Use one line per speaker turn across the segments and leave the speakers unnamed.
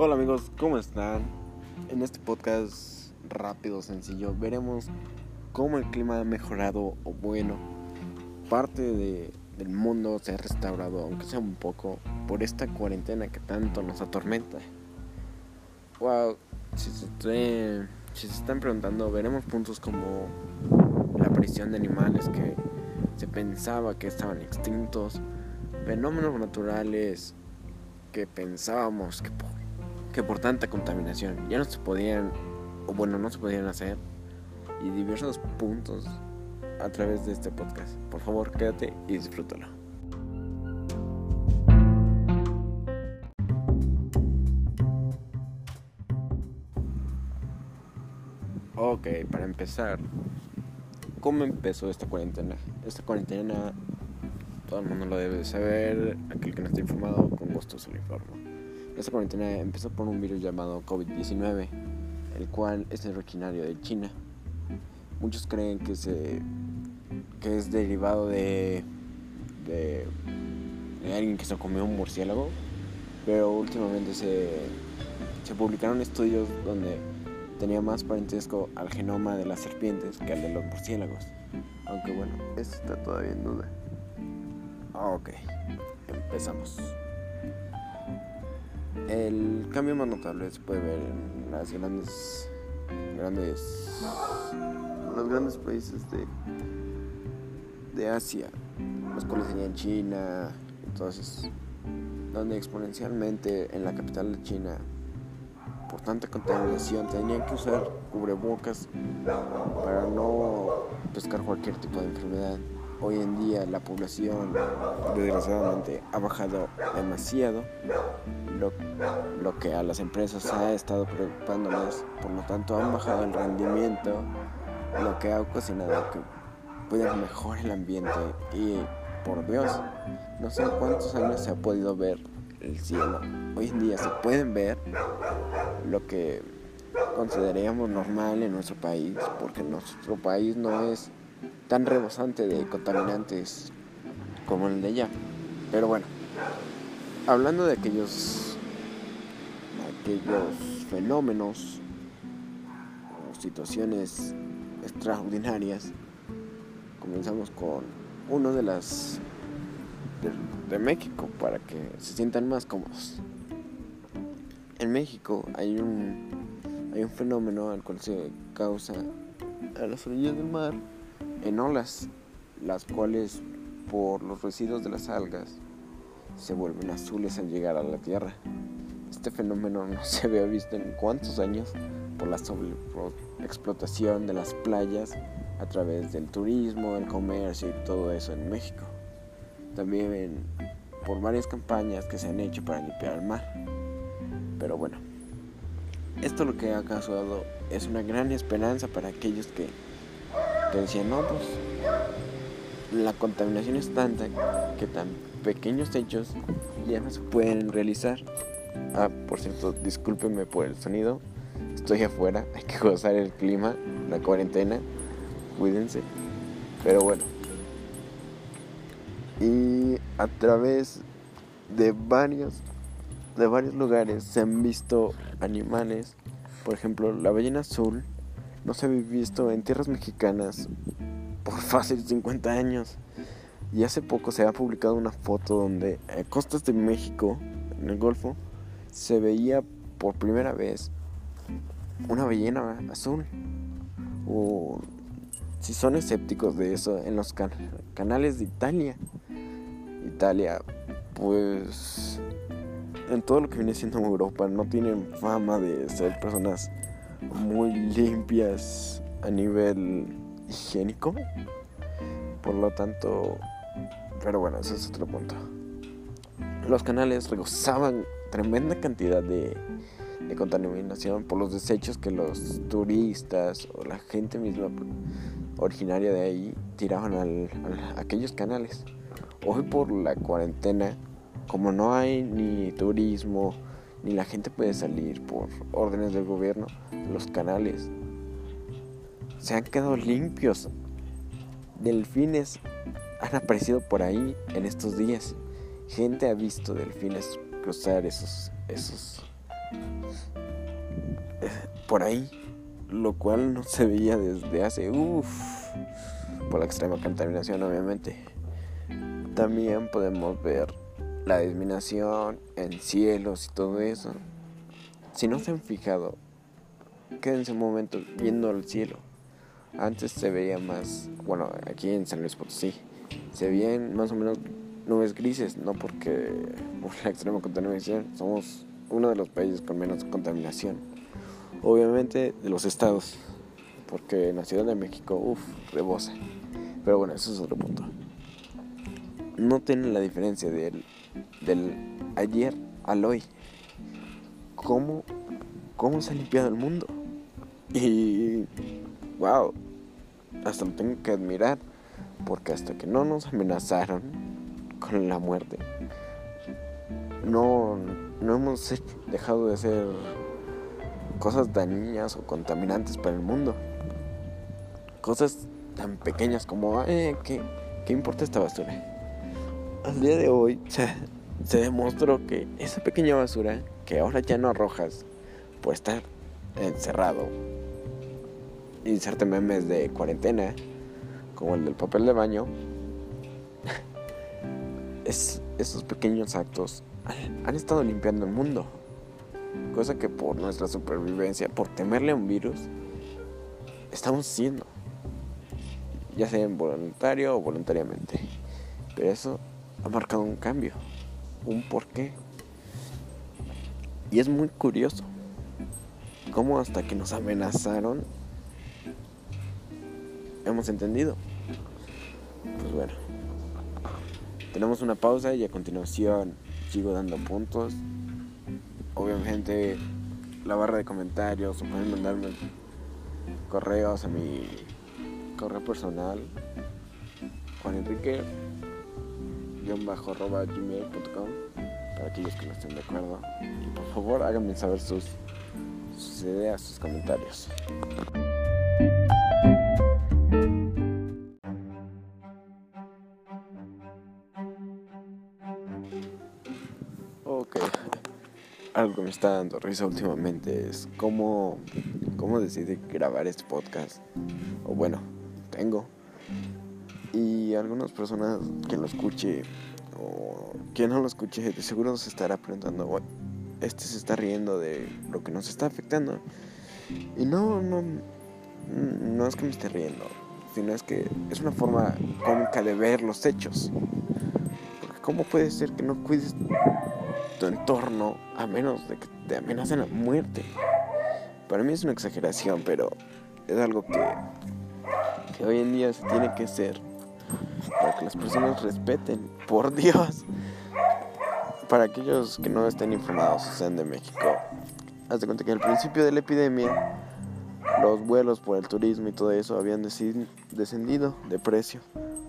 Hola amigos, ¿cómo están? En este podcast rápido, sencillo, veremos cómo el clima ha mejorado o bueno, parte de, del mundo se ha restaurado, aunque sea un poco, por esta cuarentena que tanto nos atormenta. Wow, si se, si se están preguntando, veremos puntos como la aparición de animales que se pensaba que estaban extintos, fenómenos naturales que pensábamos que por tanta contaminación ya no se podían, o bueno, no se podían hacer, y diversos puntos a través de este podcast. Por favor, quédate y disfrútalo. Ok, para empezar, ¿cómo empezó esta cuarentena? Esta cuarentena, todo el mundo lo debe saber, aquel que no está informado, con gusto se lo informo. Esta cuarentena empezó por un virus llamado COVID-19, el cual es originario de China. Muchos creen que, se, que es derivado de, de, alguien que se comió un murciélago, pero últimamente se, se publicaron estudios donde tenía más parentesco al genoma de las serpientes que al de los murciélagos. Aunque bueno, eso está todavía en duda. Ok, empezamos. El cambio más notable se puede ver en las grandes, grandes, los grandes países de, de Asia, los cuales serían China, entonces, donde exponencialmente en la capital de China por tanta contaminación tenían que usar cubrebocas para no pescar cualquier tipo de enfermedad. Hoy en día la población desgraciadamente ha bajado demasiado, lo, que a las empresas ha estado preocupando más, por lo tanto han bajado el rendimiento, lo que ha ocasionado que pueda mejorar el ambiente y por Dios, no sé cuántos años se ha podido ver el cielo. Hoy en día se pueden ver lo que consideraríamos normal en nuestro país, porque nuestro país no es tan rebosante de contaminantes como el de allá. Pero bueno, hablando de aquellos, aquellos fenómenos o situaciones extraordinarias, comenzamos con uno de las de, de, México para que se sientan más cómodos. En México hay un hay un fenómeno al cual se causa a las orillas del mar en olas, las cuales por los residuos de las algas se vuelven azules al llegar a la Tierra. Este fenómeno no se había visto en cuántos años por la explotación de las playas a través del turismo, el comercio y todo eso en México. También por varias campañas que se han hecho para limpiar el mar. Pero bueno, esto lo que ha causado es una gran esperanza para aquellos que, que decían, no, pues la contaminación es tanta que tan pequeños hechos ya no se pueden realizar. Ah, por cierto, discúlpenme por el sonido. Estoy afuera, hay que gozar el clima, la cuarentena. Cuídense. Pero bueno. Y a través de varios de varios lugares se han visto animales. Por ejemplo, la ballena azul no se había visto en tierras mexicanas fácil 50 años. Y hace poco se ha publicado una foto donde a costas de México, en el Golfo, se veía por primera vez una ballena azul. O si son escépticos de eso, en los can canales de Italia. Italia, pues en todo lo que viene siendo Europa no tienen fama de ser personas muy limpias a nivel higiénico. Por lo tanto, pero bueno, ese es otro punto. Los canales regozaban tremenda cantidad de, de contaminación por los desechos que los turistas o la gente misma originaria de ahí tiraban al, a aquellos canales. Hoy por la cuarentena como no hay ni turismo, ni la gente puede salir por órdenes del gobierno, los canales se han quedado limpios. Delfines han aparecido por ahí en estos días. Gente ha visto delfines cruzar esos, esos eh, por ahí, lo cual no se veía desde hace, uff, por la extrema contaminación obviamente. También podemos ver la disminución en cielos y todo eso. Si no se han fijado, quédense un momento viendo el cielo. Antes se veía más, bueno, aquí en San Luis Potosí, se veían más o menos nubes grises, no porque por la extrema contaminación somos uno de los países con menos contaminación. Obviamente de los estados, porque en la Ciudad de México, uff, rebosa. Pero bueno, eso es otro punto. No tienen la diferencia del, del ayer al hoy. ¿Cómo, ¿Cómo se ha limpiado el mundo? Y wow, hasta lo tengo que admirar, porque hasta que no nos amenazaron con la muerte, no, no hemos dejado de hacer cosas dañinas o contaminantes para el mundo. Cosas tan pequeñas como, ¿qué, ¿qué importa esta basura? Al día de hoy se, se demostró que esa pequeña basura que ahora ya no arrojas por estar encerrado, inserte memes de cuarentena, como el del papel de baño, es, esos pequeños actos han estado limpiando el mundo. Cosa que por nuestra supervivencia, por temerle a un virus, estamos haciendo. Ya sea involuntario o voluntariamente. Pero eso ha marcado un cambio, un porqué. Y es muy curioso cómo hasta que nos amenazaron hemos entendido. Pues bueno, tenemos una pausa y a continuación sigo dando puntos. Obviamente la barra de comentarios o pueden mandarme correos a mi correo personal Juan Enrique bajo gmail.com para aquellos que no estén de acuerdo y por favor háganme saber sus, sus ideas, sus comentarios. Me está dando risa últimamente es cómo, cómo decidí grabar este podcast. O bueno, tengo. Y algunas personas que lo escuche o quien no lo escuche de seguro se estará preguntando, este se está riendo de lo que nos está afectando. Y no, no, no es que me esté riendo, sino es que es una forma cómica de ver los hechos. Porque ¿cómo puede ser que no cuides tu entorno a menos de que te amenacen a muerte. Para mí es una exageración, pero es algo que, que hoy en día se tiene que hacer para que las personas respeten, por Dios. Para aquellos que no estén informados, sean de México, haz de cuenta que al principio de la epidemia los vuelos por el turismo y todo eso habían descendido de precio.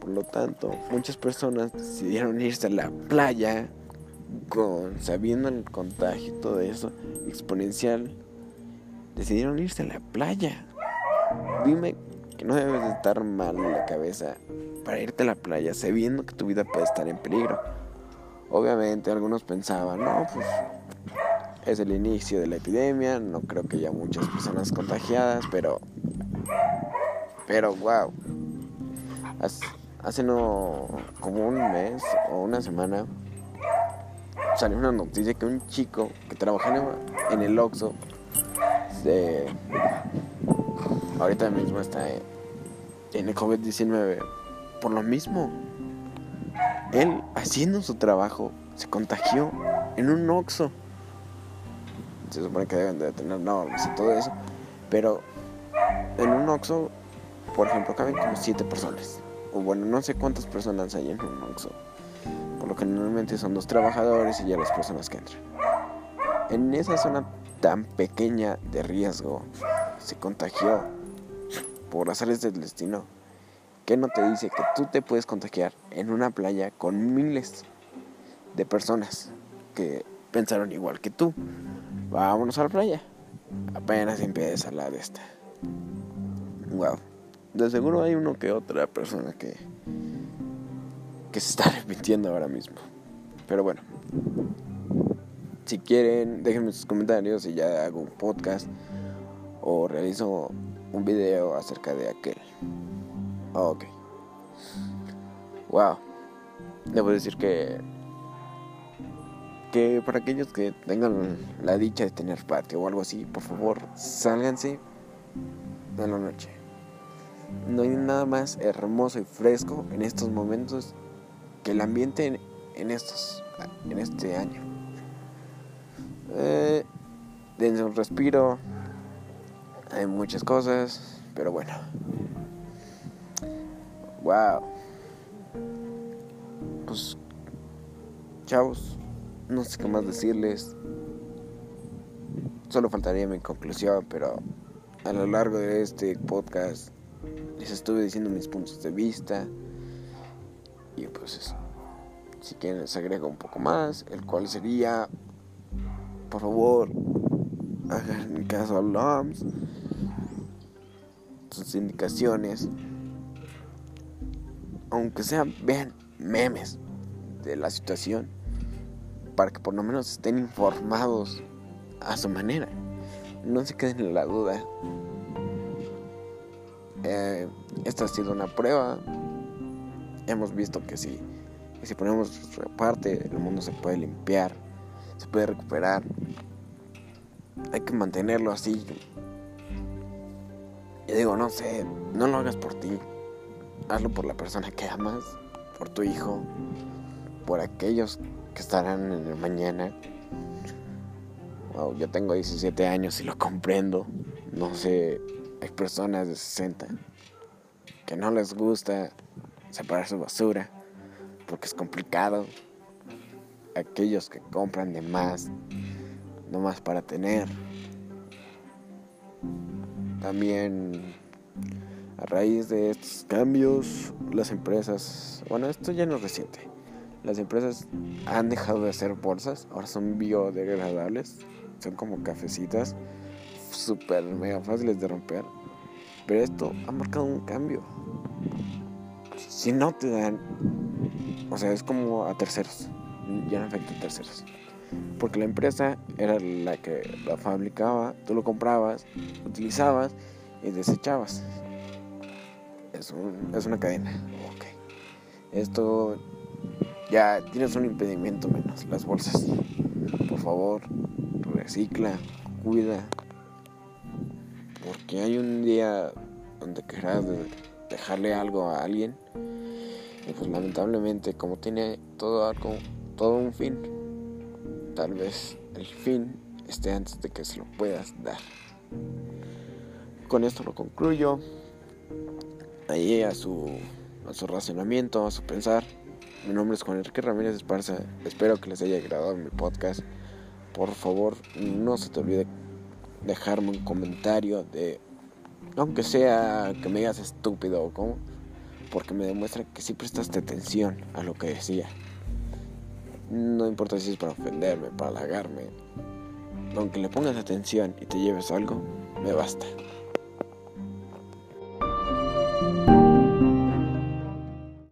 Por lo tanto, muchas personas decidieron irse a la playa con, sabiendo el contagio y todo eso exponencial, decidieron irse a la playa. Dime que no debes de estar mal en la cabeza para irte a la playa sabiendo que tu vida puede estar en peligro. Obviamente algunos pensaban, no, pues es el inicio de la epidemia, no creo que haya muchas personas contagiadas, pero... Pero, wow. Hace, hace no como un mes o una semana salió una noticia que un chico que trabajaba en el Oxxo de ahorita mismo está en el COVID-19 por lo mismo. Él haciendo su trabajo se contagió en un Oxxo. Se supone que deben de tener normas y todo eso, pero en un Oxxo, por ejemplo, caben como siete personas. O bueno, no sé cuántas personas hay en un Oxxo por lo que normalmente son dos trabajadores y ya las personas que entran. En esa zona tan pequeña de riesgo se contagió por azares del destino. ¿Qué no te dice que tú te puedes contagiar en una playa con miles de personas que pensaron igual que tú? Vámonos a la playa. Apenas empieza la de esta. Wow. De seguro hay uno que otra persona que que se está repitiendo ahora mismo. Pero bueno, Si quieren, déjenme sus comentarios y ya hago un podcast o realizo un video acerca de aquel. Ok. Wow. Debo decir que que para aquellos que tengan la dicha de tener patio o algo así, por favor, sálganse en la noche. No hay nada más hermoso y fresco en estos momentos que el ambiente en, estos en este año. Eh, dense un respiro. Hay muchas cosas, pero bueno. Wow. Pues chavos, no sé qué más decirles. Solo faltaría mi conclusión, pero a lo largo de este podcast les estuve diciendo mis puntos de vista. Pues si quieren les agrego un poco más, el cual sería, por favor, hagan caso a LOMS, sus indicaciones, aunque sean, vean memes de la situación para que por lo menos estén informados a su manera. No se queden en la duda. Eh, esta ha sido una prueba. Hemos visto que si, si ponemos parte, el mundo se puede limpiar, se puede recuperar. Hay que mantenerlo así. Y digo, no sé, no lo hagas por ti. Hazlo por la persona que amas, por tu hijo, por aquellos que estarán en el mañana. Wow, yo tengo 17 años y lo comprendo. No sé, hay personas de 60 que no les gusta separar su basura porque es complicado. Aquellos que compran de más, no más para tener. También a raíz de estos cambios, las empresas, bueno, esto ya no es reciente las empresas han dejado de hacer bolsas, ahora son biodegradables, son como cafecitas, súper mega fáciles de romper. Pero esto ha marcado un cambio. Si no te dan, o sea, es como a terceros, ya no afecta a terceros. Porque la empresa era la que la fabricaba, tú lo comprabas, utilizabas y desechabas. Es, es una cadena. Okay. Esto ya tienes un impedimento menos, las bolsas. Por favor, recicla, cuida. Porque hay un día donde querrás dejarle algo a alguien. Y pues lamentablemente, como tiene todo algo, todo un fin, tal vez el fin esté antes de que se lo puedas dar. Con esto lo concluyo. Ahí a su, a su razonamiento, a su pensar. Mi nombre es Juan Enrique Ramírez Esparza. Espero que les haya agradado mi podcast. Por favor, no se te olvide dejarme un comentario de, aunque sea que me digas estúpido o cómo, porque me demuestra que sí prestaste atención a lo que decía. No importa si es para ofenderme, para halagarme. Aunque le pongas atención y te lleves algo, me basta.